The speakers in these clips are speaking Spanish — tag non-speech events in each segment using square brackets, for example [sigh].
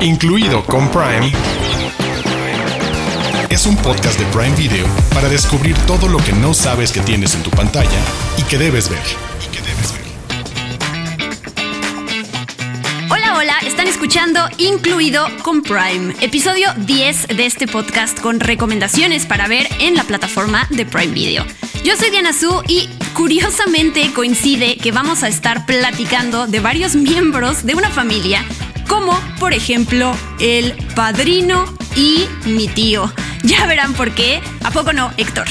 incluido con Prime, es un podcast de Prime Video para descubrir todo lo que no sabes que tienes en tu pantalla y que debes ver. Hola, hola, están escuchando Incluido con Prime, episodio 10 de este podcast con recomendaciones para ver en la plataforma de Prime Video. Yo soy Diana Su y curiosamente coincide que vamos a estar platicando de varios [laughs] miembros de una familia, como por ejemplo el padrino y mi tío. [laughs] Ya verán por qué. ¿A poco no, Héctor?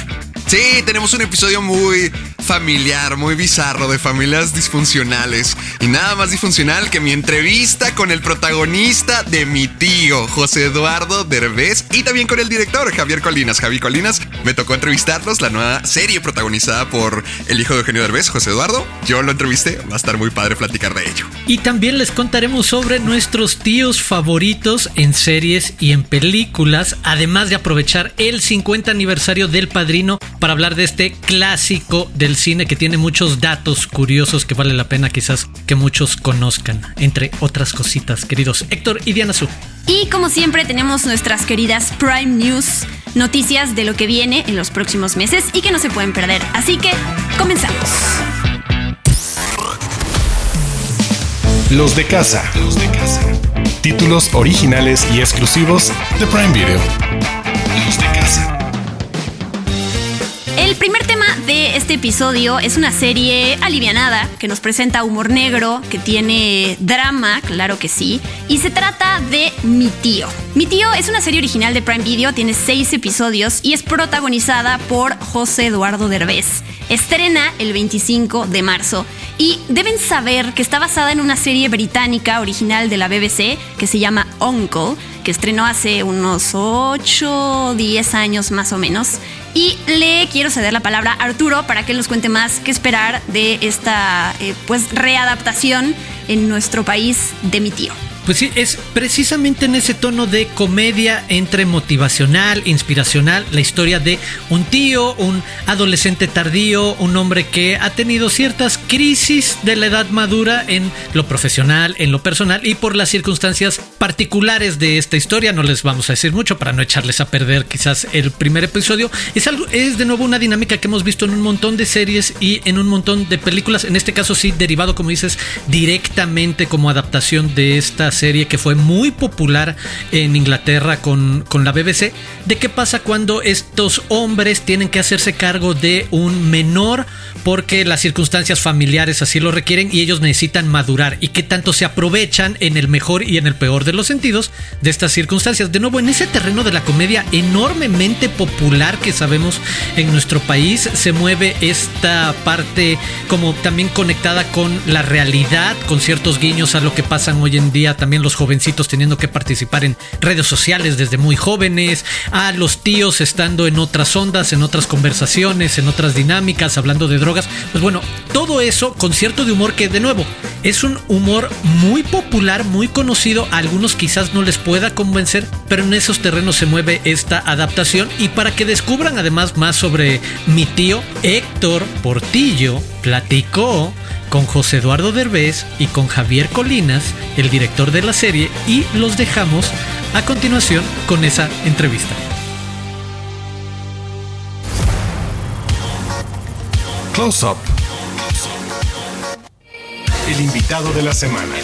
Sí, tenemos un episodio muy familiar, muy bizarro de familias disfuncionales. Y nada más disfuncional que mi entrevista con el protagonista de mi tío, José Eduardo Derbez, y también con el director, Javier Colinas. Javier Colinas, me tocó entrevistarlos, la nueva serie protagonizada por el hijo de Eugenio Derbez, José Eduardo. Yo lo entrevisté, va a estar muy padre platicar de ello. Y también les contaremos sobre nuestros tíos favoritos en series y en películas, además de aprovechar el 50 aniversario del Padrino para hablar de este clásico del cine que tiene muchos datos curiosos que vale la pena quizás que muchos conozcan, entre otras cositas, queridos Héctor y Diana Su. Y como siempre tenemos nuestras queridas Prime News, noticias de lo que viene en los próximos meses y que no se pueden perder. Así que comenzamos. Los de casa. Los de casa. Títulos originales y exclusivos de Prime Video. Los de casa. Este episodio es una serie alivianada que nos presenta humor negro, que tiene drama, claro que sí, y se trata de Mi tío. Mi tío es una serie original de Prime Video, tiene seis episodios y es protagonizada por José Eduardo Derbez. Estrena el 25 de marzo y deben saber que está basada en una serie británica original de la BBC que se llama Uncle, que estrenó hace unos 8 o 10 años más o menos. Y le quiero ceder la palabra a Arturo para que nos cuente más qué esperar de esta eh, pues readaptación en nuestro país de mi tío. Pues sí, es precisamente en ese tono de comedia entre motivacional, inspiracional, la historia de un tío, un adolescente tardío, un hombre que ha tenido ciertas crisis de la edad madura en lo profesional, en lo personal y por las circunstancias particulares de esta historia. No les vamos a decir mucho para no echarles a perder quizás el primer episodio. Es algo, es de nuevo una dinámica que hemos visto en un montón de series y en un montón de películas. En este caso sí, derivado, como dices, directamente como adaptación de esta serie que fue muy popular en Inglaterra con, con la BBC, de qué pasa cuando estos hombres tienen que hacerse cargo de un menor porque las circunstancias familiares así lo requieren y ellos necesitan madurar y qué tanto se aprovechan en el mejor y en el peor de los sentidos de estas circunstancias. De nuevo, en ese terreno de la comedia enormemente popular que sabemos en nuestro país, se mueve esta parte como también conectada con la realidad, con ciertos guiños a lo que pasan hoy en día también los jovencitos teniendo que participar en redes sociales desde muy jóvenes, a los tíos estando en otras ondas, en otras conversaciones, en otras dinámicas, hablando de drogas. Pues bueno, todo eso con cierto de humor que de nuevo es un humor muy popular, muy conocido, a algunos quizás no les pueda convencer, pero en esos terrenos se mueve esta adaptación. Y para que descubran además más sobre mi tío Héctor Portillo, platicó con José Eduardo Derbez y con Javier Colinas, el director de la serie, y los dejamos a continuación con esa entrevista. Close Up. El invitado de la semana.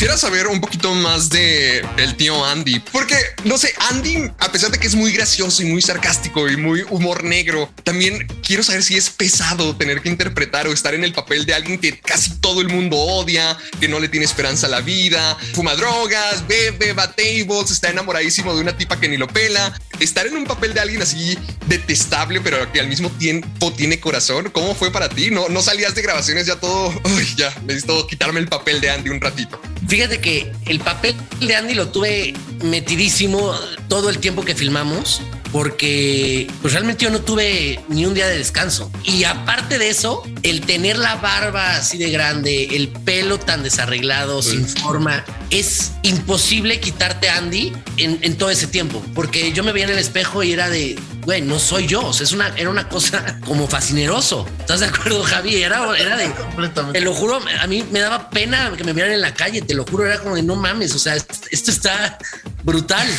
Quisiera saber un poquito más de el tío Andy, porque no sé, Andy, a pesar de que es muy gracioso y muy sarcástico y muy humor negro, también quiero saber si es pesado tener que interpretar o estar en el papel de alguien que casi todo el mundo odia, que no le tiene esperanza a la vida, fuma drogas, bebe, va tables, está enamoradísimo de una tipa que ni lo pela. Estar en un papel de alguien así detestable, pero que al mismo tiempo tiene corazón. ¿Cómo fue para ti? No, no salías de grabaciones ya todo. [laughs] Uy, ya necesito quitarme el papel de Andy un ratito. Fíjate que el papel de Andy lo tuve metidísimo todo el tiempo que filmamos porque pues realmente yo no tuve ni un día de descanso. Y aparte de eso, el tener la barba así de grande, el pelo tan desarreglado, sin forma, es imposible quitarte a Andy en, en todo ese tiempo, porque yo me veía en el espejo y era de, güey, no soy yo. O sea, es una, era una cosa como fascineroso. ¿Estás de acuerdo, Javi? Era, era de. Completamente. Te lo juro, a mí me daba pena que me vieran en la calle. Te lo juro, era como de no mames. O sea, esto está brutal. [laughs]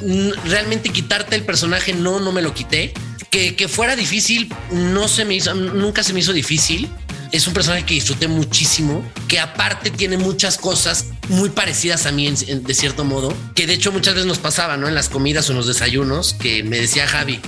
Mm, Realmente quitarte el personaje, no, no me lo quité. Que, que fuera difícil, no se me hizo, nunca se me hizo difícil. Es un personaje que disfruté muchísimo, que aparte tiene muchas cosas muy parecidas a mí de cierto modo, que de hecho muchas veces nos pasaba, ¿no? En las comidas o en los desayunos, que me decía Javi,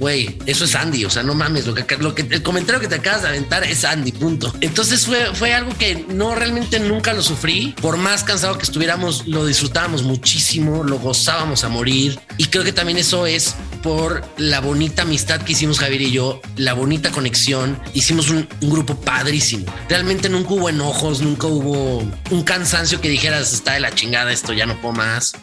güey, eso es Andy, o sea, no mames, lo que, lo que el comentario que te acabas de aventar es Andy, punto. Entonces fue, fue algo que no realmente nunca lo sufrí, por más cansado que estuviéramos, lo disfrutábamos muchísimo, lo gozábamos a morir y creo que también eso es por la bonita amistad que hicimos Javier y yo, la bonita conexión, hicimos un, un grupo padrísimo. Realmente nunca hubo enojos, nunca hubo un cansancio que dijeras, está de la chingada, esto ya no puedo más.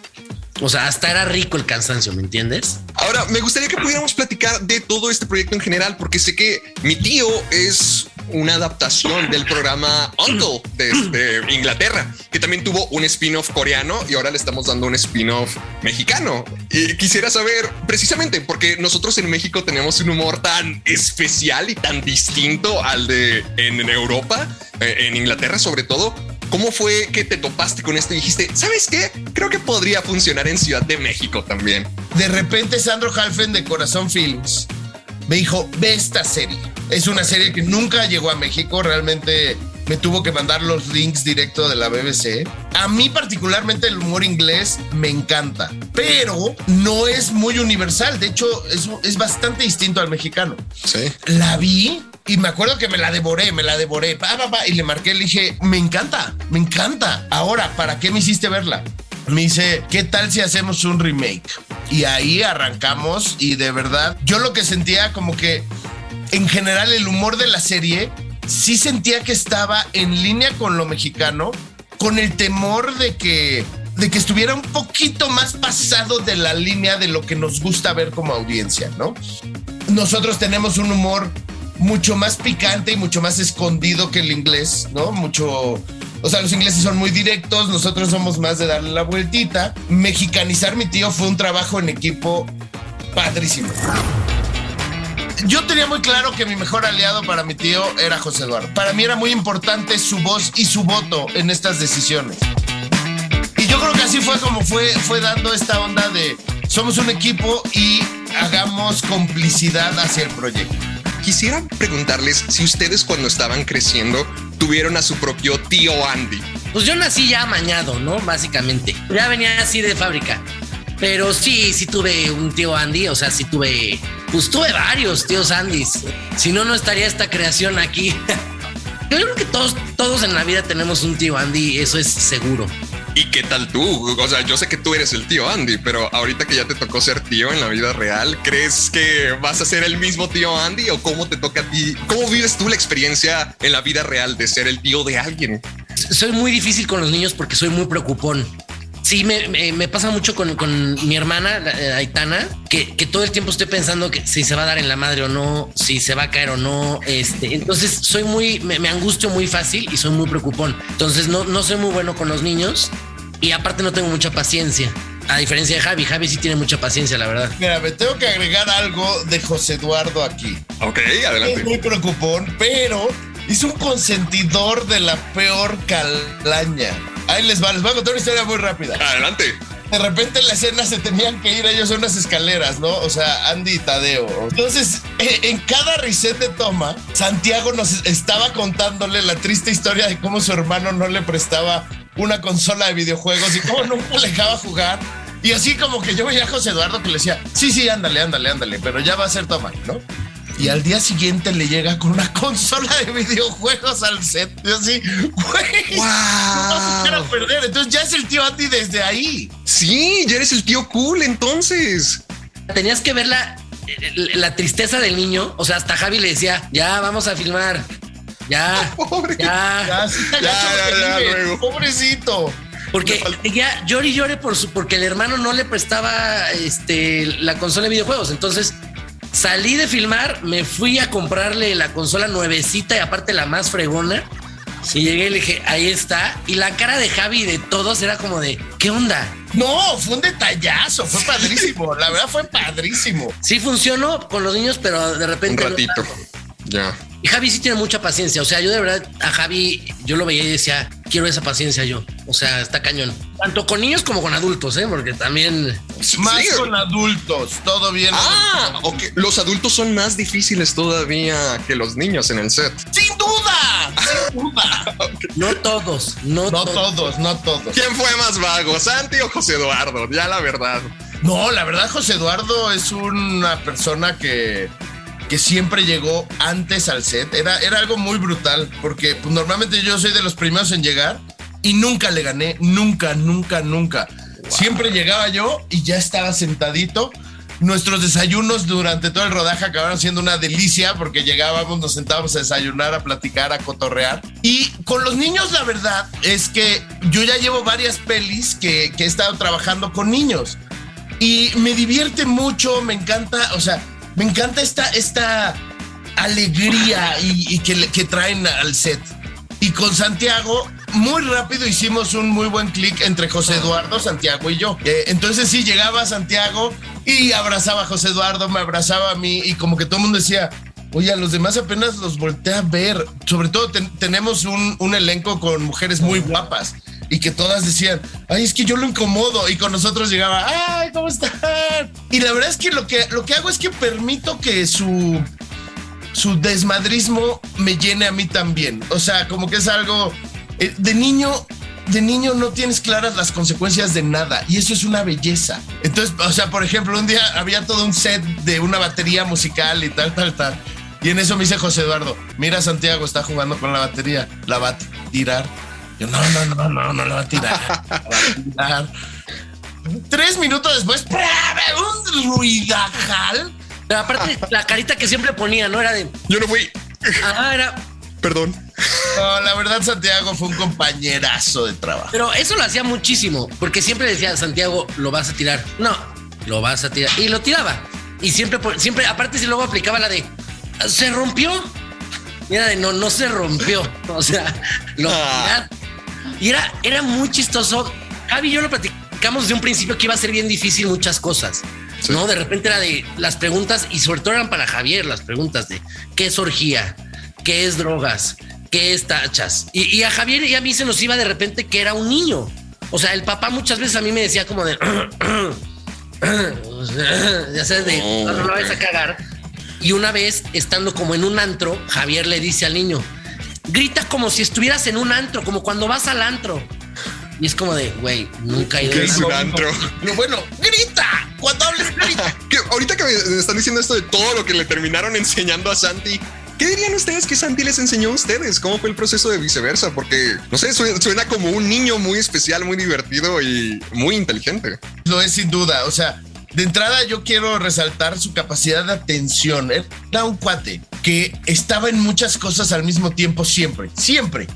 O sea, hasta era rico el cansancio, ¿me entiendes? Ahora, me gustaría que pudiéramos platicar de todo este proyecto en general, porque sé que mi tío es una adaptación del programa Uncle desde Inglaterra, que también tuvo un spin-off coreano y ahora le estamos dando un spin-off mexicano. Y quisiera saber precisamente, porque nosotros en México tenemos un humor tan especial y tan distinto al de en Europa, eh, en Inglaterra sobre todo. ¿Cómo fue que te topaste con esto y dijiste, ¿sabes qué? Creo que podría funcionar en Ciudad de México también. De repente Sandro Halfen de Corazón Films me dijo, ve esta serie. Es una serie que nunca llegó a México, realmente me tuvo que mandar los links directo de la BBC. A mí particularmente el humor inglés me encanta, pero no es muy universal, de hecho es, es bastante distinto al mexicano. Sí. La vi y me acuerdo que me la devoré, me la devoré, pa, pa, pa, y le marqué, le dije, me encanta, me encanta. Ahora, ¿para qué me hiciste verla? Me dice, ¿qué tal si hacemos un remake? Y ahí arrancamos y de verdad, yo lo que sentía como que en general el humor de la serie, sí sentía que estaba en línea con lo mexicano, con el temor de que de que estuviera un poquito más pasado de la línea de lo que nos gusta ver como audiencia, ¿no? nosotros tenemos un humor mucho más picante y mucho más escondido que el inglés, ¿no? Mucho, o sea, los ingleses son muy directos, nosotros somos más de darle la vueltita. Mexicanizar mi tío fue un trabajo en equipo padrísimo. Yo tenía muy claro que mi mejor aliado para mi tío era José Eduardo. Para mí era muy importante su voz y su voto en estas decisiones. Y yo creo que así fue como fue, fue dando esta onda de somos un equipo y hagamos complicidad hacia el proyecto. Quisiera preguntarles si ustedes cuando estaban creciendo tuvieron a su propio tío Andy. Pues yo nací ya amañado, ¿no? Básicamente. Ya venía así de fábrica. Pero sí, sí tuve un tío Andy, o sea, sí tuve, pues tuve varios tíos Andys. Si no, no estaría esta creación aquí. [laughs] Yo creo que todos, todos en la vida tenemos un tío Andy, eso es seguro. ¿Y qué tal tú? O sea, yo sé que tú eres el tío Andy, pero ahorita que ya te tocó ser tío en la vida real, ¿crees que vas a ser el mismo tío Andy o cómo te toca a ti? ¿Cómo vives tú la experiencia en la vida real de ser el tío de alguien? Soy muy difícil con los niños porque soy muy preocupón. Sí, me, me- me pasa mucho con, con mi hermana, eh, Aitana, que, que todo el tiempo estoy pensando que si se va a dar en la madre o no, si se va a caer o no. Este, entonces soy muy, me, me angustio muy fácil y soy muy preocupón. Entonces no, no soy muy bueno con los niños y aparte no tengo mucha paciencia. A diferencia de Javi, Javi sí tiene mucha paciencia, la verdad. Mira, me tengo que agregar algo de José Eduardo aquí. Ok, Es adelante. muy preocupón, pero es un consentidor de la peor calaña. Ahí les va, les voy a contar una historia muy rápida. Adelante. De repente en la escena se tenían que ir ellos a unas escaleras, ¿no? O sea, Andy y Tadeo. Entonces, eh, en cada reset de toma, Santiago nos estaba contándole la triste historia de cómo su hermano no le prestaba una consola de videojuegos y cómo nunca le dejaba jugar. Y así como que yo veía a José Eduardo que le decía, sí, sí, ándale, ándale, ándale, pero ya va a ser toma, ¿no? Y al día siguiente le llega con una consola de videojuegos al set. Y así, güey, vas a perder. Entonces ya es el tío Andy desde ahí. Sí, ya eres el tío cool entonces. Tenías que ver la, la tristeza del niño. O sea, hasta Javi le decía, ya vamos a filmar. Ya, [laughs] Pobre. ya. Ya, sí, Ya, ya, ya, luego. Pobrecito. Porque ya llore y llore por su, porque el hermano no le prestaba este, la consola de videojuegos. Entonces salí de filmar, me fui a comprarle la consola nuevecita y aparte la más fregona. Y llegué y le dije, ahí está. Y la cara de Javi y de todos era como de, ¿qué onda? No, fue un detallazo, fue padrísimo. La verdad fue padrísimo. Sí funcionó con los niños, pero de Un repente. no ratito. Ya. Y Javi sí tiene mucha paciencia. O sea, yo de verdad a Javi, yo lo veía y decía, quiero esa paciencia yo. O sea, está cañón. Tanto con niños como con adultos, ¿eh? Porque también. Más Sí. con adultos, todo bien. Ah, ok. Los adultos son más difíciles todavía que los niños en el set. Sin duda, sin [laughs] duda. No todos, no, No todos. todos, no todos. ¿Quién fue más vago, Santi o José Eduardo? Ya la verdad. No, la verdad, José Eduardo es una persona que, que siempre llegó antes al set. Era, era algo muy brutal, porque pues, normalmente yo soy de los primeros en llegar y nunca le gané, nunca, nunca, nunca. Siempre llegaba yo y ya estaba sentadito. Nuestros desayunos durante todo el rodaje acabaron siendo una delicia porque llegábamos, nos sentábamos a desayunar, a platicar, a cotorrear. Y con los niños, la verdad es que yo ya llevo varias pelis que, que he estado trabajando con niños y me divierte mucho, me encanta, o sea, me encanta esta, esta alegría y, que, que traen al set. Y con Santiago, muy rápido hicimos un muy buen clic entre José Eduardo, Santiago y yo. Eh, entonces sí, llegaba Santiago y abrazaba a José Eduardo, me abrazaba a mí y como que todo el mundo decía, oye, a los demás apenas los volteé a ver. Sobre todo ten- tenemos un, un elenco con mujeres muy guapas y que todas decían, ay, es que yo lo incomodo. Y con nosotros llegaba, ay, ¿cómo están? Y la verdad es que lo que, lo que hago es que permito que su, su desmadrismo me llene a mí también. O sea, como que es algo eh, de niño. De niño no tienes claras las consecuencias de nada y eso es una belleza. Entonces, o sea, por ejemplo, un día había todo un set de una batería musical y tal, tal, tal. Y en eso me dice José Eduardo, mira Santiago está jugando con la batería, la va a tirar. Yo, no, no, no, no, no la va a tirar. La va a tirar. Tres minutos después, un ruidajal. Pero aparte, la carita que siempre ponía, ¿no? Era de. Yo no fui. Ah, era. Perdón. No, la verdad, Santiago fue un compañerazo de trabajo. Pero eso lo hacía muchísimo, porque siempre decía, Santiago, lo vas a tirar. No, lo vas a tirar. Y lo tiraba. Y siempre, siempre, aparte, si luego aplicaba la de, ¿se rompió? Y era de, no, no se rompió. O sea, lo Ah. Y era, era muy chistoso. Javi y yo lo platicamos desde un principio que iba a ser bien difícil muchas cosas. Sí. No, de repente era de las preguntas, y sobre todo eran para Javier, las preguntas de qué es orgía, qué es drogas, qué es tachas. Y, y a Javier y a mí se nos iba de repente que era un niño. O sea, el papá muchas veces a mí me decía como de. [clears throat] ya sabes, de no, no la ok. vas a cagar. Y una vez, estando como en un antro, Javier le dice al niño: grita como si estuvieras en un antro, como cuando vas al antro. Y es como de, güey, nunca he ido ¿Qué a es un antro? Pero bueno, grita. Cuando hables, grita. [laughs] Que ahorita que me están diciendo esto de todo lo que le terminaron enseñando a Santi, ¿qué dirían ustedes que Santi les enseñó a ustedes? ¿Cómo fue el proceso de viceversa? Porque, no sé, suena, suena como un niño muy especial, muy divertido y muy inteligente. Lo es sin duda. O sea, de entrada yo quiero resaltar su capacidad de atención. Era un cuate que estaba en muchas cosas al mismo tiempo siempre, siempre.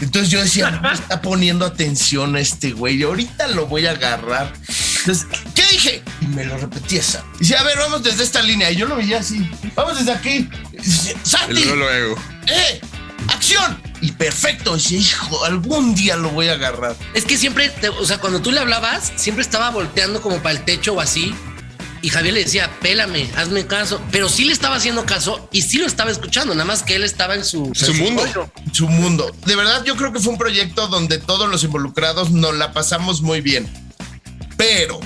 Entonces yo decía, no me [laughs] está poniendo atención a este güey. Ahorita lo voy a agarrar. Entonces, ¿qué dije? Y me lo repetía esa. Y decía, a ver, vamos desde esta línea. Y yo lo veía así. Vamos desde aquí. Y Y Santi, luego, luego. ¡eh! ¡Acción! Y perfecto. Y hijo, algún día lo voy a agarrar. Es que siempre, te- o sea, cuando tú le hablabas, siempre estaba volteando como para el techo o así. Y Javier le decía, pélame, hazme caso. Pero sí le estaba haciendo caso y sí lo estaba escuchando, nada más que él estaba en su, Su mundo. rollo. su mundo. De verdad, yo creo que fue un proyecto donde todos los involucrados nos la pasamos muy bien. Pero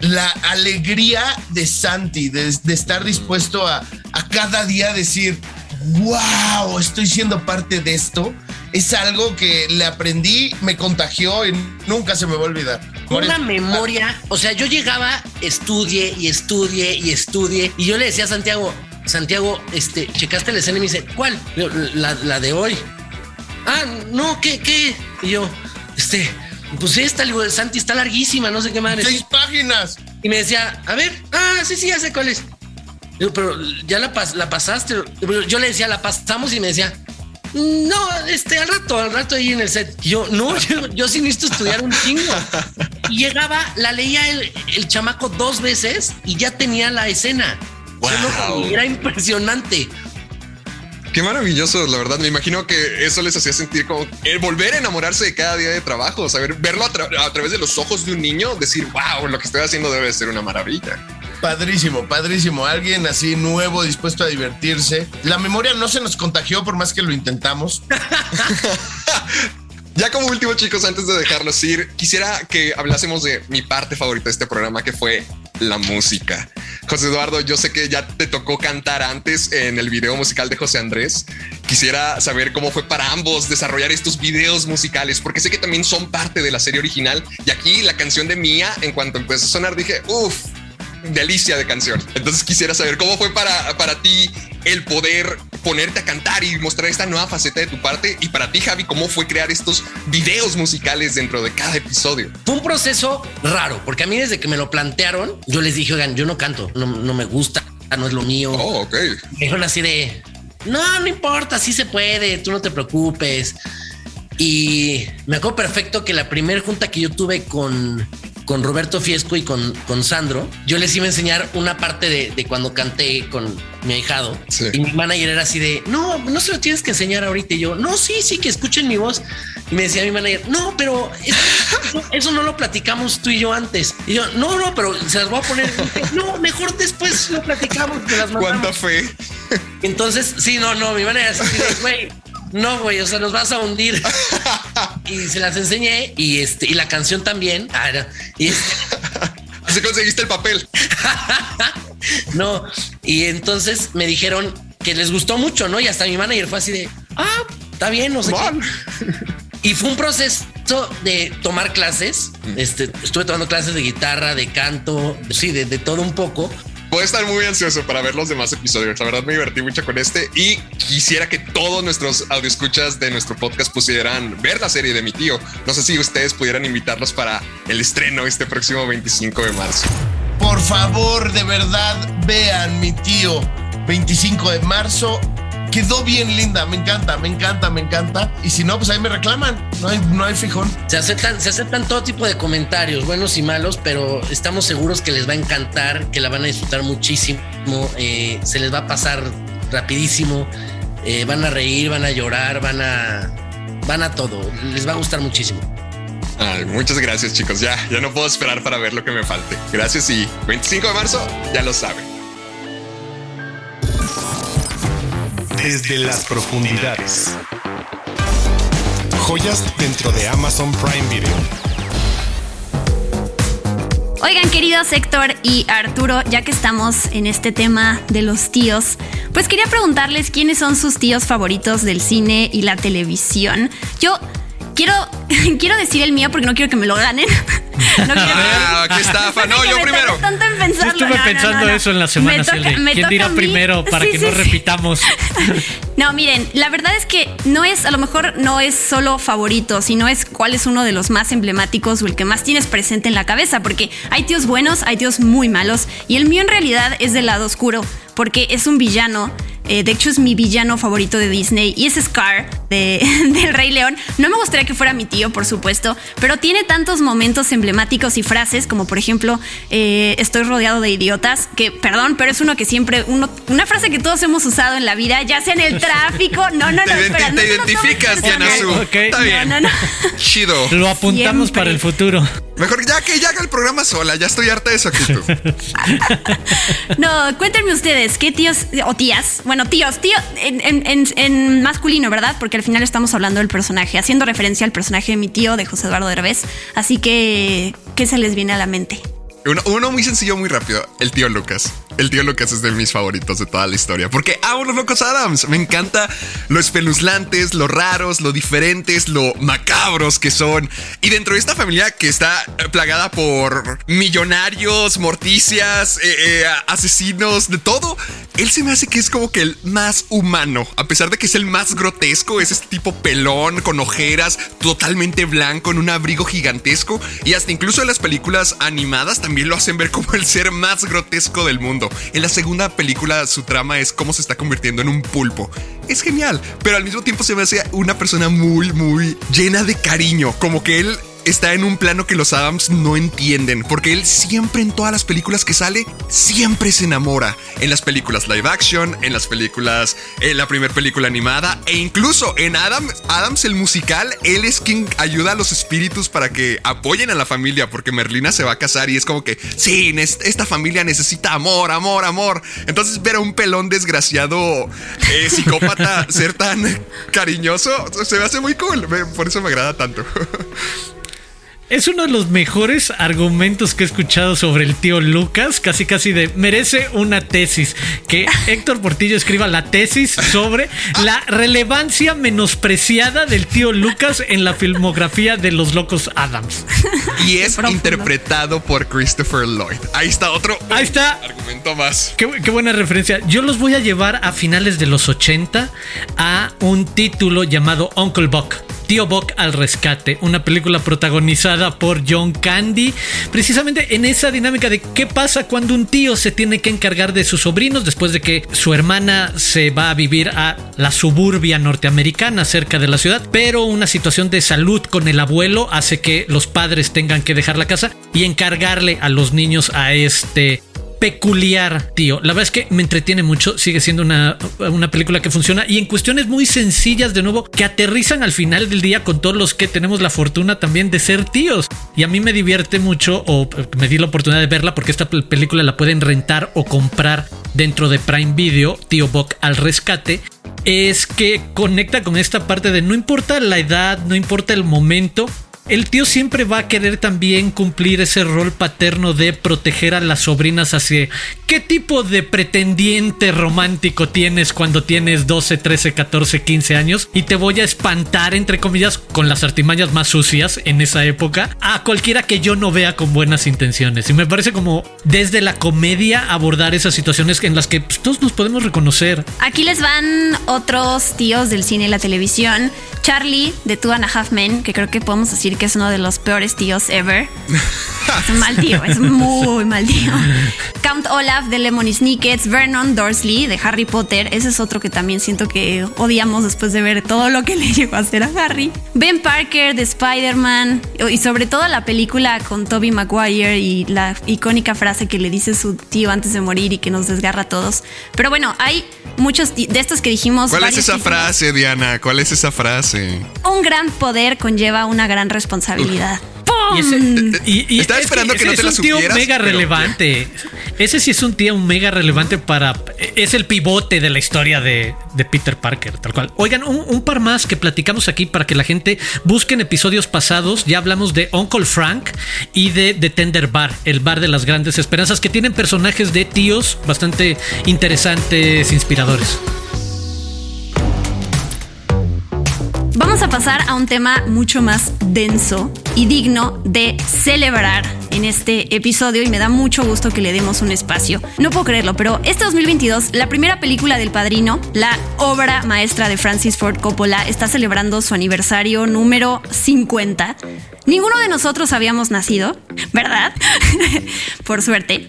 la alegría de Santi, de, de estar dispuesto a, a cada día decir, wow, estoy siendo parte de esto, es algo que le aprendí, me contagió y nunca se me va a olvidar. Por Una memoria, o sea, yo llegaba, estudie y estudie y estudie. Y yo le decía a Santiago, Santiago, este, checaste la escena y me dice, ¿cuál? Yo, la, la de hoy. Ah, no, ¿qué, qué? Y yo, este, pues esta, Santi está larguísima, no sé qué madre. Seis páginas. Y me decía, a ver, ah, sí, sí, ya sé cuál es. Digo, pero ya la, pas- la pasaste. Yo le decía, la pasamos y me decía, no, este, al rato, al rato ahí en el set. Yo, no, [laughs] yo, yo sí necesito estudiar un chingo. Y llegaba, la leía el, el chamaco dos veces y ya tenía la escena. Wow. Era impresionante. Qué maravilloso, la verdad. Me imagino que eso les hacía sentir como el volver a enamorarse de cada día de trabajo, saber verlo a, tra- a través de los ojos de un niño, decir, wow, lo que estoy haciendo debe ser una maravilla. Padrísimo, padrísimo. Alguien así nuevo, dispuesto a divertirse. La memoria no se nos contagió por más que lo intentamos. [laughs] Ya como último, chicos, antes de dejarlos ir, quisiera que hablásemos de mi parte favorita de este programa, que fue la música. José Eduardo, yo sé que ya te tocó cantar antes en el video musical de José Andrés. Quisiera saber cómo fue para ambos desarrollar estos videos musicales, porque sé que también son parte de la serie original. Y aquí la canción de Mía, en cuanto empezó a sonar, dije, uff, delicia de canción. Entonces quisiera saber cómo fue para, para ti el poder ponerte a cantar y mostrar esta nueva faceta de tu parte. Y para ti, Javi, cómo fue crear estos videos musicales dentro de cada episodio. Fue un proceso raro, porque a mí desde que me lo plantearon, yo les dije, oigan, yo no canto, no, no me gusta, no es lo mío. Oh, ok. Me dijeron así de, no, no importa, sí se puede, tú no te preocupes. Y me acuerdo perfecto que la primera junta que yo tuve con, con Roberto Fiesco y con, con Sandro, yo les iba a enseñar una parte de, de cuando canté con mi ahijado. Sí. Y mi manager era así de, no, no se lo tienes que enseñar ahorita. Y yo, no, sí, sí, que escuchen mi voz. Y me decía mi manager, no, pero eso, eso no lo platicamos tú y yo antes. Y yo, no, no, pero se las voy a poner. No, mejor después lo platicamos. te las mandamos". ¿Cuánta fe? Entonces, sí, no, no, mi manera es así de, güey, no, güey, o sea, nos vas a hundir. [laughs] [laughs] y se las enseñé y este, y la canción también. Ah, no, y [laughs] Así conseguiste el papel. [laughs] no, y entonces me dijeron que les gustó mucho, ¿no? Y hasta mi manager fue así de, ah, está bien, no sé qué. Y fue un proceso de tomar clases. Este, estuve tomando clases de guitarra, de canto, sí, de, de todo un poco. Puedo estar muy ansioso para ver los demás episodios. La verdad me divertí mucho con este y quisiera que todos nuestros audioscuchas de nuestro podcast pudieran ver la serie de mi tío. No sé si ustedes pudieran invitarlos para el estreno este próximo 25 de marzo. Por favor, de verdad, vean mi tío. 25 de marzo. Quedó bien linda, me encanta, me encanta, me encanta. Y si no, pues ahí me reclaman. No hay, no hay fijón. Se aceptan, se aceptan todo tipo de comentarios, buenos y malos, pero estamos seguros que les va a encantar, que la van a disfrutar muchísimo, eh, se les va a pasar rapidísimo, eh, van a reír, van a llorar, van a, van a todo, les va a gustar muchísimo. Ay, muchas gracias chicos. Ya, ya no puedo esperar para ver lo que me falte. Gracias y 25 de marzo, ya lo saben. Desde las profundidades. Joyas dentro de Amazon Prime Video. Oigan, queridos Héctor y Arturo, ya que estamos en este tema de los tíos, pues quería preguntarles quiénes son sus tíos favoritos del cine y la televisión. Yo quiero, [laughs] quiero decir el mío porque no quiero que me lo ganen. [laughs] No quiero Ah, aquí está, Fa. No, yo me primero. tanto en pensarlo. Yo estuve No, pensando no, no. eso en la semana, Me así el toca- de, me ¿Quién dirá primero para Sí, que sí, no sí. repitamos? [laughs] No, miren, la verdad es que no es, a lo mejor no es solo favorito, sino es cuál es uno de los más emblemáticos o el que más tienes presente en la cabeza, porque hay tíos buenos, hay tíos muy malos, y el mío en realidad es del lado oscuro, porque es un villano. Eh, de hecho, es mi villano favorito de Disney y es Scar de, [laughs] del Rey León. No me gustaría que fuera mi tío, por supuesto, pero tiene tantos momentos emblemáticos y frases, como por ejemplo, eh, estoy rodeado de idiotas, que perdón, pero es uno que siempre, uno, una frase que todos hemos usado en la vida, ya sea en el tráfico. [laughs] No, no, no, Te, espera, no te tomes identificas, Diana. Está No, bien. no, no. Chido. Lo apuntamos Siempre. para el futuro. Mejor ya que ya haga el programa sola. Ya estoy harta de actitud. [laughs] No, cuéntenme ustedes, ¿qué tíos o tías? Bueno, tíos, tío en, en- en- en masculino, ¿verdad? Porque al final estamos hablando del personaje, haciendo referencia al personaje de mi tío, de José Eduardo Derbez. Así que, ¿qué se les viene a la mente? Uno, muy sencillo, muy rápido. El tío Lucas. El tío Lucas es de mis favoritos de toda la historia. Porque amo los locos Adams. Me encanta lo espeluznantes, lo raros, lo diferentes, lo macabros que son. Y dentro de esta familia que está plagada por millonarios, morticias, eh, eh, asesinos, de todo, él se me hace que es como que el más humano. A pesar de que es el más grotesco, es este tipo pelón, con ojeras, totalmente blanco, en un abrigo gigantesco. Y hasta incluso en las películas animadas también lo hacen ver como el ser más grotesco del mundo. En la segunda película su trama es cómo se está convirtiendo en un pulpo. Es genial, pero al mismo tiempo se me hace una persona muy, muy llena de cariño. Como que él está en un plano que los Adams no entienden, porque él siempre en todas las películas que sale, siempre se enamora. En las películas live action, en las películas, en la primera película animada, e incluso en Adam, Adams el musical, él es quien ayuda a los espíritus para que apoyen a la familia, porque Merlina se va a casar y es como que, sí, esta familia necesita amor, amor, amor. Entonces ver a un pelón desgraciado, eh, psicópata, [laughs] ser tan cariñoso, se me hace muy cool, por eso me agrada tanto. [laughs] Es uno de los mejores argumentos que he escuchado sobre el tío Lucas, casi casi de merece una tesis, que [laughs] Héctor Portillo escriba la tesis sobre la relevancia menospreciada del tío Lucas en la filmografía de los locos Adams. Y es interpretado por Christopher Lloyd. Ahí está otro Ahí está. argumento más. Qué, qué buena referencia. Yo los voy a llevar a finales de los 80 a un título llamado Uncle Buck. Tío Buck al rescate, una película protagonizada por John Candy, precisamente en esa dinámica de qué pasa cuando un tío se tiene que encargar de sus sobrinos después de que su hermana se va a vivir a la suburbia norteamericana cerca de la ciudad, pero una situación de salud con el abuelo hace que los padres tengan que dejar la casa y encargarle a los niños a este peculiar, tío. La verdad es que me entretiene mucho, sigue siendo una, una, película que funciona y en cuestiones muy sencillas, de nuevo, que aterrizan al final del día con todos los que tenemos la fortuna también de ser tíos. Y a mí me divierte mucho, o me di la oportunidad de verla porque esta película la pueden rentar o comprar dentro de Prime Video, Tío Buck al rescate es que conecta con esta parte de no importa la edad, no importa el momento, el tío siempre va a querer también cumplir ese rol paterno de proteger a las sobrinas hacia qué tipo de pretendiente romántico tienes cuando tienes 12, 13, 14, 15 años y te voy a espantar entre comillas con las artimañas más sucias en esa época a cualquiera que yo no vea con buenas intenciones y me parece como desde la comedia abordar esas situaciones en las que pues, todos nos podemos reconocer. Aquí les van otros tíos del cine y la televisión. Charlie de Two and a Half Men, que creo que podemos decir que es uno de los peores tíos ever. [laughs] es un mal tío, es muy mal tío. Count Olaf de Lemony Snickets, Vernon Dursley de Harry Potter, ese es otro que también siento que odiamos después de ver todo lo que le llegó a hacer a Harry. Ben Parker de Spider-Man y sobre todo la película con Toby Maguire y la icónica frase que le dice su tío antes de morir y que nos desgarra a todos. Pero bueno, hay muchos de estos que dijimos. ¿Cuál es esa frase, Diana? ¿Cuál es esa frase? Un gran poder conlleva una gran responsabilidad. Y, Estaba esperando que no te es un tío mega relevante. Ese sí es un tío mega relevante para. Es el pivote de la historia de, Peter Parker, tal cual. Oigan, un, par más que platicamos aquí para que la gente busque en episodios pasados. Ya hablamos de Uncle Frank y de The Tender Bar, el bar de las grandes esperanzas, que tienen personajes de tíos bastante interesantes, inspiradores. Vamos a pasar a un tema mucho más denso y digno de celebrar en este episodio y me da mucho gusto que le demos un espacio. No puedo creerlo, pero este 2022, la primera película del Padrino, la obra maestra de Francis Ford Coppola, está celebrando su aniversario número 50. Ninguno de nosotros habíamos nacido, ¿verdad? [laughs] Por suerte.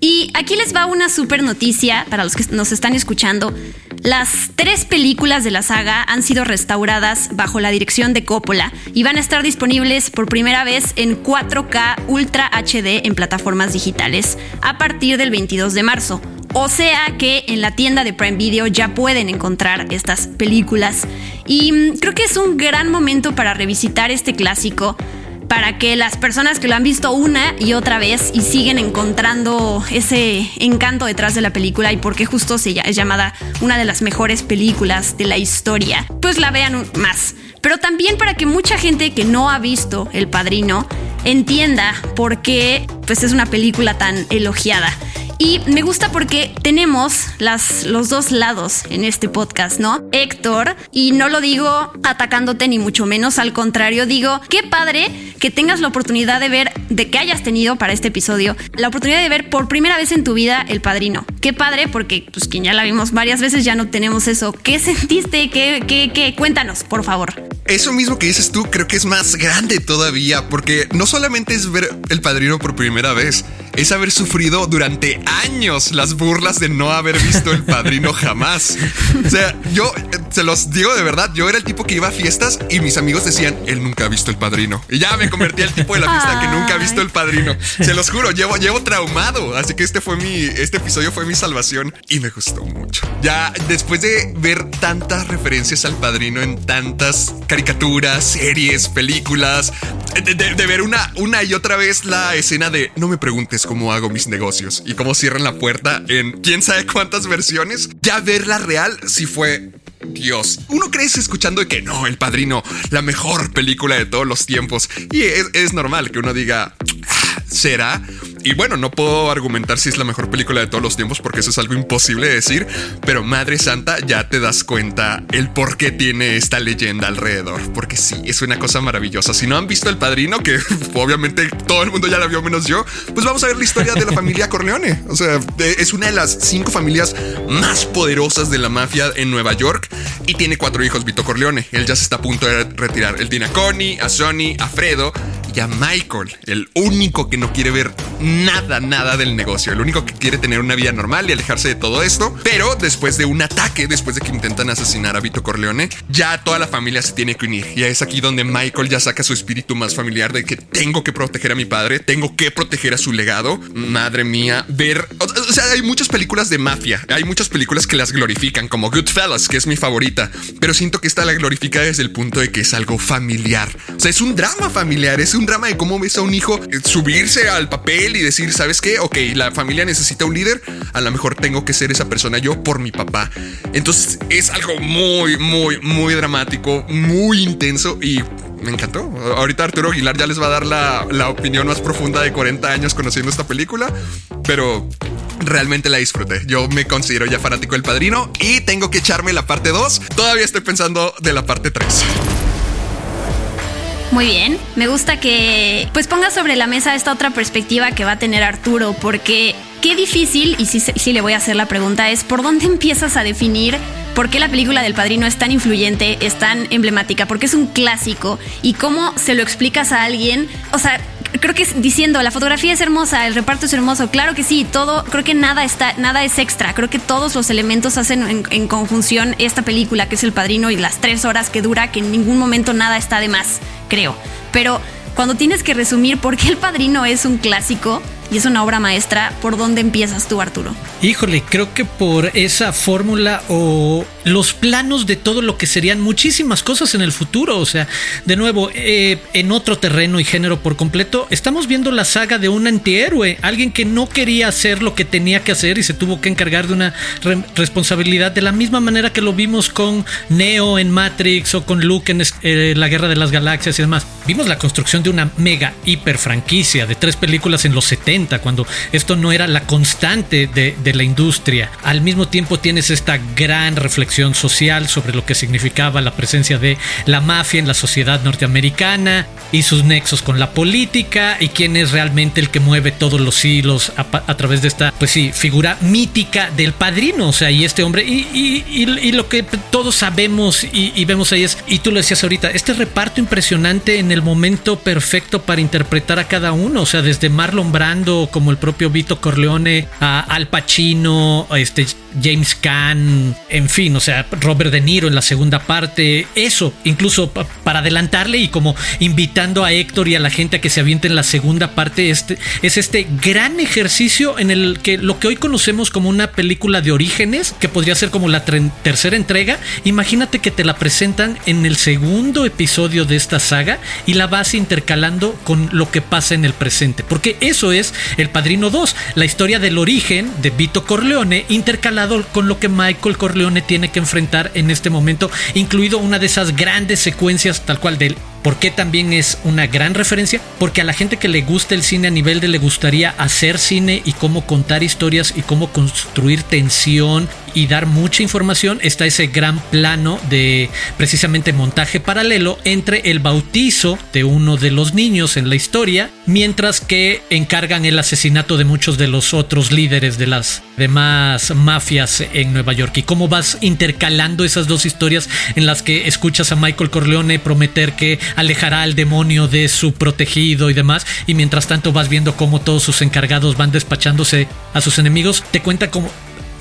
Y aquí les va una super noticia para los que nos están escuchando. Las tres películas de la saga han sido restauradas bajo la dirección de Coppola y van a estar disponibles por primera vez en 4K Ultra HD en plataformas digitales a partir del 22 de marzo. O sea que en la tienda de Prime Video ya pueden encontrar estas películas. Y mm, creo que es un gran momento para revisitar este clásico para que las personas que lo han visto una y otra vez y siguen encontrando ese encanto detrás de la película y por qué justo es llamada una de las mejores películas de la historia, pues la vean más. Pero también para que mucha gente que no ha visto El Padrino entienda por qué pues es una película tan elogiada. Y me gusta porque tenemos las, los dos lados en este podcast, ¿no? Héctor, y no lo digo atacándote ni mucho menos, al contrario, digo, qué padre que tengas la oportunidad de ver, de que hayas tenido para este episodio, la oportunidad de ver por primera vez en tu vida El Padrino. Qué padre, porque pues quien ya la vimos varias veces ya no tenemos eso. ¿Qué sentiste? ¿Qué, qué, qué? Cuéntanos, por favor. Eso mismo que dices tú creo que es más grande todavía, porque no solamente es ver El Padrino por primera vez, es haber sufrido durante años las burlas de no haber visto el padrino jamás. O sea, yo se los digo de verdad, yo era el tipo que iba a fiestas y mis amigos decían, él nunca ha visto el padrino. Y ya me convertí al tipo de la fiesta que nunca ha visto el padrino. Se los juro, llevo, llevo traumado. Así que este fue mi, este episodio fue mi salvación y me gustó mucho. Ya después de ver tantas referencias al padrino en tantas caricaturas, series, películas, de, de ver una, una y otra vez la escena de no me preguntes cómo hago mis negocios y cómo cierran la puerta en quién sabe cuántas versiones, ya verla real sí fue Dios, uno crece escuchando que no, El Padrino, la mejor película de todos los tiempos. Y es, normal que uno diga, "Ah, ¿será? Y bueno, no puedo argumentar si es la mejor película de todos los tiempos porque eso es algo imposible de decir, pero Madre Santa ya te das cuenta el por qué tiene esta leyenda alrededor, porque sí, es una cosa maravillosa. Si no han visto El Padrino, que [laughs] obviamente todo el mundo ya la vio menos yo, pues vamos a ver la historia de la familia [laughs] Corleone. O sea, es una de las cinco familias más poderosas de la mafia en Nueva York y tiene cuatro hijos Vito Corleone. Él ya se está a punto de retirar. Él tiene a Connie, a Sonny, a Fredo Michael, el único que no quiere ver nada, nada del negocio, el único que quiere tener una vida normal y alejarse de todo esto. Pero después de un ataque, después de que intentan asesinar a Vito Corleone, ya toda la familia se tiene que unir. Y es aquí donde Michael ya saca su espíritu más familiar de que tengo que proteger a mi padre, tengo que proteger a su legado. Madre mía, ver, o sea, hay muchas películas de mafia, hay muchas películas que las glorifican, como Goodfellas, que es mi favorita, pero siento que esta la glorifica desde el punto de que es algo familiar. O sea, es un drama familiar, es un drama de cómo ves a un hijo eh, subirse al papel y decir, ¿sabes qué? Ok, la familia necesita un líder, a lo mejor tengo que ser esa persona yo por mi papá. Entonces es algo muy, muy, muy dramático, muy intenso y me encantó. Ahorita Arturo Aguilar ya les va a dar la, la opinión más profunda de 40 años conociendo esta película, pero realmente la disfruté. Yo me considero ya fanático del padrino y tengo que echarme la parte 2. Todavía estoy pensando de la parte 3. Muy bien, me gusta que pues ponga sobre la mesa esta otra perspectiva que va a tener Arturo, porque qué difícil, y sí, sí le voy a hacer la pregunta, es por dónde empiezas a definir por qué la película del padrino es tan influyente, es tan emblemática, porque es un clásico, y cómo se lo explicas a alguien, o sea, creo que diciendo la fotografía es hermosa, el reparto es hermoso, claro que sí, todo, creo que nada está, nada es extra, creo que todos los elementos hacen en, en conjunción esta película que es el padrino y las tres horas que dura, que en ningún momento nada está de más, creo. Pero cuando tienes que resumir por qué el padrino es un clásico y es una obra maestra, ¿por dónde empiezas tú, Arturo? Híjole, creo que por esa fórmula o los planos de todo lo que serían muchísimas cosas en el futuro. O sea, de nuevo, eh, en otro terreno y género por completo, estamos viendo la saga de un antihéroe, alguien que no quería hacer lo que tenía que hacer y se tuvo que encargar de una re- responsabilidad de la misma manera que lo vimos con Neo en Matrix o con Luke en eh, la Guerra de las Galaxias y demás. Vimos la construcción de una mega hiper franquicia de tres películas en los 70, cuando esto no era la constante de, la industria. Al mismo tiempo tienes esta gran reflexión social sobre lo que significaba la presencia de la mafia en la sociedad norteamericana y sus nexos con la política y quién es realmente el que mueve todos los hilos a, través de esta, pues sí, figura mítica del padrino. O sea, y este hombre, y, lo que todos sabemos y, y vemos ahí es, y tú lo decías ahorita, este reparto impresionante en el momento perfecto para interpretar a cada uno. O sea, desde Marlon Brando como el propio Vito Corleone, a Al Pacino, este James Caan, en fin, o sea, Robert De Niro en la segunda parte. Eso, incluso pa- para adelantarle y como invitando a Héctor y a la gente a que se avienten la segunda parte, este, es este gran ejercicio en el que lo que hoy conocemos como una película de orígenes, que podría ser como la tercera entrega, imagínate que te la presentan en el segundo episodio de esta saga y la vas intercalando con lo que pasa en el presente, porque eso es El Padrino 2, la historia del origen de Vito Corleone con lo que Michael Corleone tiene que enfrentar en este momento, incluido una de esas grandes secuencias tal cual del ¿Por qué también es una gran referencia? Porque a la gente que le gusta el cine a nivel de le gustaría hacer cine y cómo contar historias y cómo construir tensión y dar mucha información, está ese gran plano de precisamente montaje paralelo entre el bautizo de uno de los niños en la historia, mientras que encargan el asesinato de muchos de los otros líderes de las demás mafias en Nueva York y cómo vas intercalando esas dos historias en las que escuchas a Michael Corleone prometer que alejará al demonio de su protegido y demás. Y mientras tanto vas viendo cómo todos sus encargados van despachándose a sus enemigos. Te cuenta como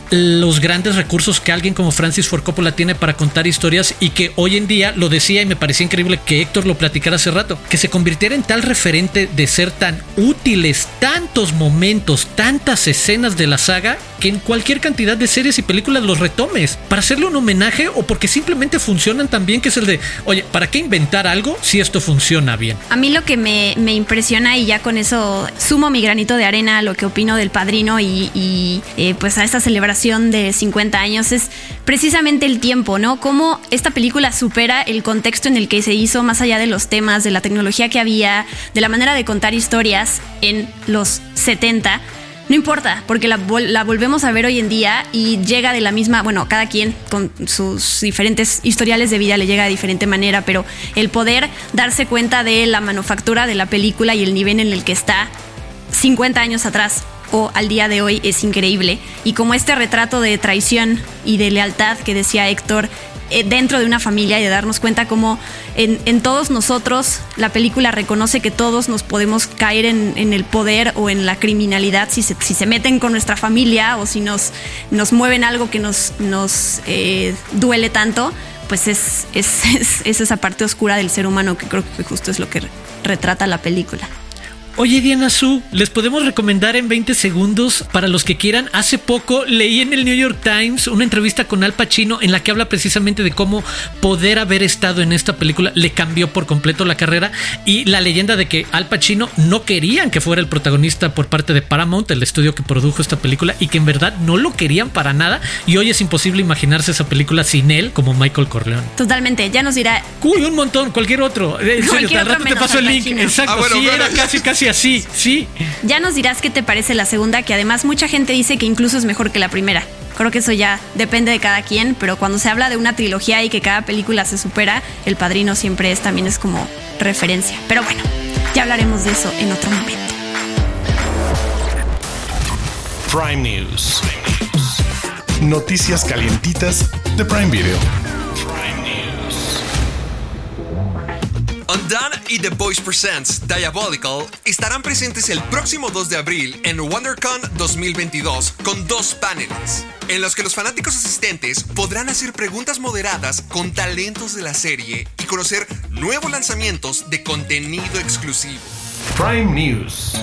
los grandes recursos que alguien como Francis Ford Coppola tiene para contar historias y que hoy en día lo decía y me parecía increíble que Héctor lo platicara hace rato, que se convirtiera en tal referente de ser tan útiles tantos momentos, tantas escenas de la saga que en cualquier cantidad de series y películas los retomes para hacerle un homenaje o porque simplemente funcionan tan bien que es el de, oye, ¿para qué inventar algo si esto funciona bien? A mí lo que me, me impresiona y ya con eso sumo mi granito de arena a lo que opino del padrino y, y eh, pues a esta celebración de 50 años es precisamente el tiempo, ¿no? Cómo esta película supera el contexto en el que se hizo, más allá de los temas, de la tecnología que había, de la manera de contar historias en los 70. No importa, porque la, la, volvemos a ver hoy en día y llega de la misma, bueno, cada quien con sus diferentes historiales de vida le llega de diferente manera, pero el poder darse cuenta de la manufactura de la película y el nivel en el que está 50 años atrás o al día de hoy es increíble. Y como este retrato de traición y de lealtad que decía Héctor eh, dentro de una familia y de darnos cuenta como en, todos nosotros la película reconoce que todos nos podemos caer en, el poder o en la criminalidad si se, si se, meten con nuestra familia o si nos, nos mueven algo que nos, nos eh, duele tanto, pues es, es, [laughs] es esa parte oscura del ser humano que creo que justo es lo que retrata la película. Oye, Diana Su, les podemos recomendar en 20 segundos para los que quieran. Hace poco leí en el New York Times una entrevista con Al Pacino en la que habla precisamente de cómo poder haber estado en esta película le cambió por completo la carrera y la leyenda de que Al Pacino no querían que fuera el protagonista por parte de Paramount, el estudio que produjo esta película, y que en verdad no lo querían para nada. Y hoy es imposible imaginarse esa película sin él como Michael Corleone. Totalmente, ya nos dirá. Uy, un montón, cualquier otro. En serio, al rato te paso el link. Exacto, ah, sí, era casi, casi así, sí. Ya nos dirás qué te parece la segunda, que además mucha gente dice que incluso es mejor que la primera. Creo que eso ya depende de cada quien, pero cuando se habla de una trilogía y que cada película se supera, El Padrino siempre es también es como referencia. Pero bueno, ya hablaremos de eso en otro momento. Prime News. Noticias calientitas de Prime Video. Undone y The Boys Presents Diabolical estarán presentes el próximo 2 de abril en WonderCon 2022 con dos paneles, en los que los fanáticos asistentes podrán hacer preguntas moderadas con talentos de la serie y conocer nuevos lanzamientos de contenido exclusivo. Prime News.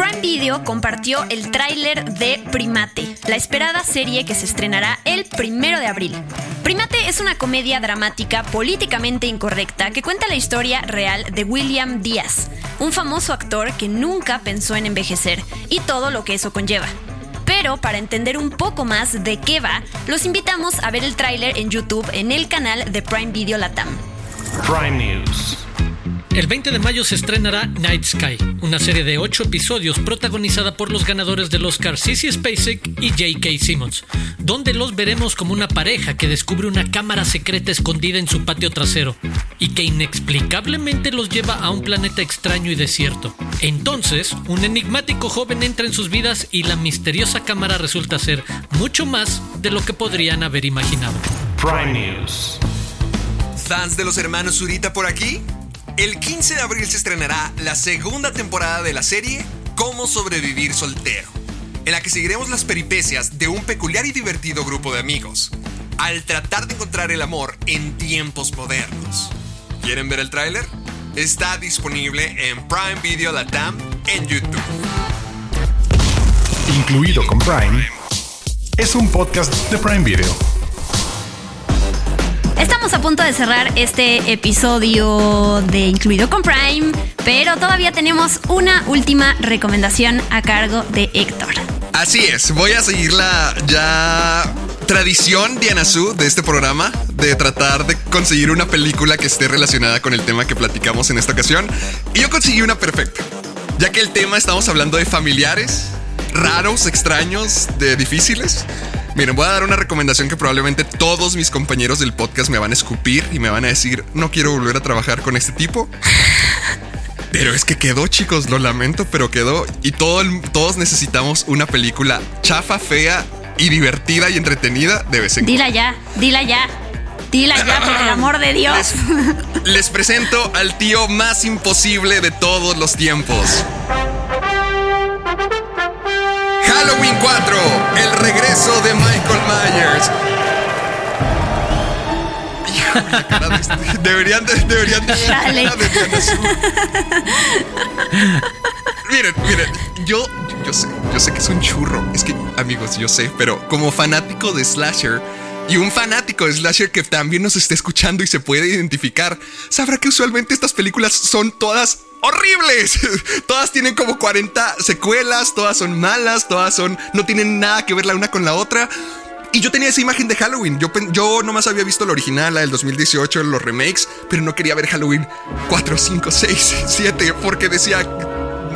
Prime Video compartió el tráiler de Primate, la esperada serie que se estrenará el primero de abril. Primate es una comedia dramática políticamente incorrecta que cuenta la historia real de William Díaz, un famoso actor que nunca pensó en envejecer y todo lo que eso conlleva. Pero para entender un poco más de qué va, los invitamos a ver el tráiler en YouTube en el canal de Prime Video Latam. Prime News. El 20 de mayo se estrenará Night Sky, una serie de 8 episodios protagonizada por los ganadores del Oscar Sissy Spacek y J.K. Simmons, donde los veremos como una pareja que descubre una cámara secreta escondida en su patio trasero y que inexplicablemente los lleva a un planeta extraño y desierto. Entonces, un enigmático joven entra en sus vidas y la misteriosa cámara resulta ser mucho más de lo que podrían haber imaginado. Prime News. ¿Fans de los hermanos Zurita por aquí? El 15 de abril se estrenará la segunda temporada de la serie Cómo sobrevivir soltero, en la que seguiremos las peripecias de un peculiar y divertido grupo de amigos, al tratar de encontrar el amor en tiempos modernos. ¿Quieren ver el tráiler? Está disponible en Prime Video Latam en YouTube. Incluido con Prime, es un podcast de Prime Video. Estamos a punto de cerrar este episodio de Incluido con Prime, pero todavía tenemos una última recomendación a cargo de Héctor. Así es, voy a seguir la ya tradición Diana Su de este programa de tratar de conseguir una película que esté relacionada con el tema que platicamos en esta ocasión. Y yo conseguí una perfecta, ya que el tema estamos hablando de familiares raros, extraños, de difíciles. Miren, voy a dar una recomendación que probablemente todos mis compañeros del podcast me van a escupir y me van a decir, no quiero volver a trabajar con este tipo. Pero es que quedó, chicos, lo lamento, pero quedó. Y todo todos necesitamos una película chafa, fea y divertida y entretenida de vez en cuando. Dila ya, dila ya. Dila ya, por el amor de Dios. Les, les presento al tío más imposible de todos los tiempos. Halloween 4, el regreso de Michael Myers. Hijo, la cara de este- Deberían de, deberían de ver la Chale. cara de Diana Su. Miren, miren, yo, yo sé, yo sé que es un churro. Es que, amigos, yo sé, pero como fanático de Slasher y un fanático de Slasher que también nos esté escuchando y se puede identificar, sabrá que usualmente estas películas son todas horribles. [laughs] Todas tienen como 40 secuelas, todas son malas, todas son, no tienen nada que ver la una con la otra. Y yo tenía esa imagen de Halloween. Yo, yo nomás había visto la original, la del 2018, los remakes, pero no quería ver Halloween 4, 5, 6, 7, porque decía,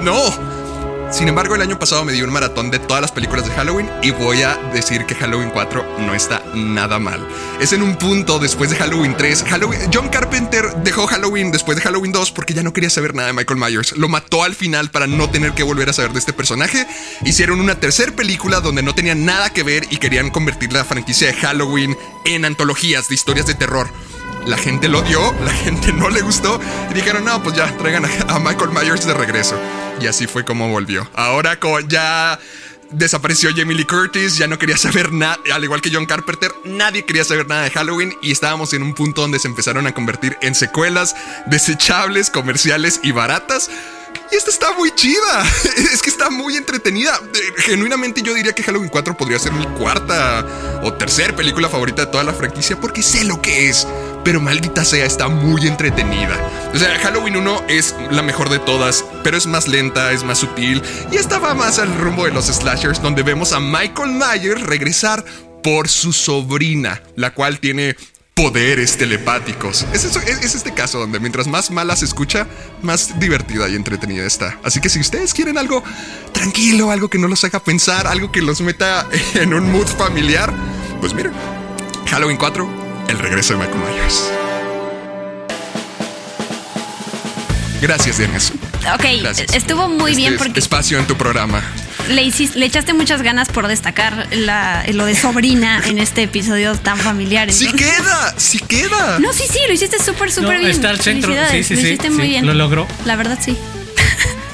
no. Sin embargo, el año pasado me dio un maratón de todas las películas de Halloween y voy a decir que Halloween 4 no está nada mal. Es en un punto después de Halloween 3. Halloween, John Carpenter dejó Halloween después de Halloween 2 porque ya no quería saber nada de Michael Myers. Lo mató al final para no tener que volver a saber de este personaje. Hicieron una tercera película donde no tenían nada que ver y querían convertir la franquicia de Halloween en antologías de historias de terror. La gente lo odió, la gente no le gustó y dijeron, no, pues ya, traigan a Michael Myers de regreso. Y así fue como volvió. Ahora ya desapareció Jamie Curtis, ya no quería saber nada, al igual que John Carpenter, nadie quería saber nada de Halloween y estábamos en un punto donde se empezaron a convertir en secuelas desechables, comerciales y baratas. Y esta está muy chida. [laughs] Es que está muy entretenida. Eh, Genuinamente yo diría que Halloween 4 podría ser mi cuarta o tercera película favorita de toda la franquicia porque sé lo que es. Pero maldita sea, está muy entretenida. O sea, Halloween 1 es la mejor de todas, pero es más lenta, es más sutil. Y esta va más al rumbo de los slashers, donde vemos a Michael Myers regresar por su sobrina, la cual tiene poderes telepáticos. Es, es este caso donde mientras más mala se escucha, más divertida y entretenida está. Así que si ustedes quieren algo tranquilo, algo que no los haga pensar, algo que los meta en un mood familiar, pues miren, Halloween 4, el regreso de Michael Myers. Gracias, Diana. Ok, Gracias. estuvo muy Este bien porque Espacio en tu programa. le, hiciste- le echaste muchas ganas por destacar la- lo de sobrina en este episodio tan familiar. ¡Sí entonces- queda! ¡Sí queda! No, sí, sí, lo hiciste súper, súper No, bien. está al centro. Sí, sí, lo sí, hiciste sí, muy bien. lo logró. La verdad, sí.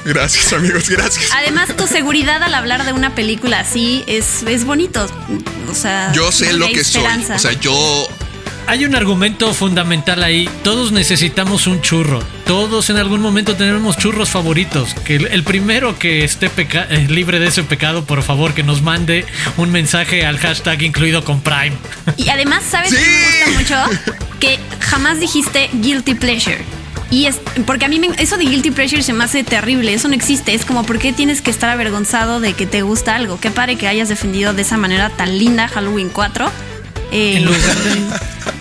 Gracias, amigos, gracias. Además, tu seguridad al hablar de una película así es, es bonito. O sea, Yo sé lo que soy. esperanza. O sea, yo Hay un argumento fundamental ahí. Todos necesitamos un churro. Todos en algún momento tenemos churros favoritos. Que el, primero que esté peca- eh, libre de ese pecado, por favor, que nos mande un mensaje al hashtag incluido con Prime. Y además, ¿sabes Sí. qué me gusta mucho? Que jamás dijiste guilty pleasure. Y es porque a mí me- eso de guilty pleasure se me hace terrible. Eso no existe. Es como, ¿por qué tienes que estar avergonzado de que te gusta algo? Qué padre que hayas defendido de esa manera tan linda Halloween 4. Eh, En lugar de,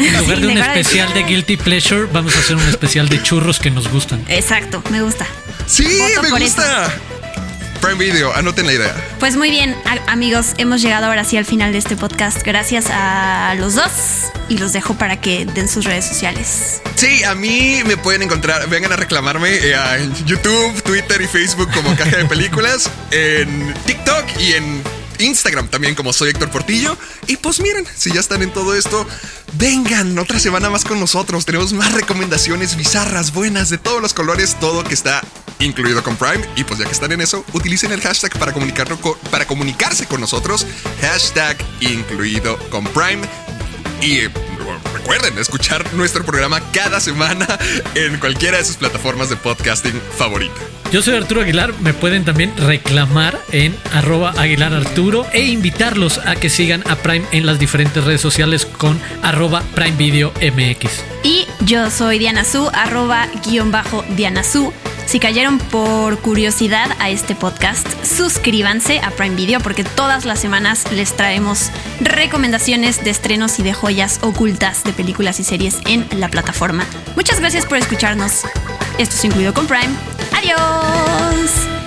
en [laughs] lugar Sí, de un de- especial de Guilty Pleasure, vamos a hacer un especial de churros que nos gustan. Exacto, me gusta. Sí, Voto me gusta. Prime Video, anoten la idea. Pues muy bien, a- amigos, hemos llegado ahora sí al final de este podcast. Gracias a los dos y los dejo para que den sus redes sociales. Sí, a mí me pueden encontrar, vengan a reclamarme eh, en YouTube, Twitter y Facebook como Caja de Películas, [laughs] en TikTok y en Instagram también como soy Héctor Portillo. Y pues miren, si ya están en todo esto, vengan otra semana más con nosotros. Tenemos más recomendaciones bizarras, buenas, de todos los colores, todo que está incluido con Prime. Y pues ya que están en eso, utilicen el hashtag para, comunicarlo co- para comunicarse con nosotros. Hashtag incluido con Prime. Y eh, recuerden escuchar nuestro programa cada semana en cualquiera de sus plataformas de podcasting favorita. Yo soy Arturo Aguilar, me pueden también reclamar en arroba Aguilar Arturo e invitarlos a que sigan a Prime en las diferentes redes sociales con arroba Prime Video MX. Y yo soy Diana Su, arroba guion bajo Diana Su. Si cayeron por curiosidad a este podcast, suscríbanse a Prime Video porque todas las semanas les traemos recomendaciones de estrenos y de joyas ocultas de películas y series en la plataforma. Muchas gracias por escucharnos. Esto es incluido con Prime. Adiós.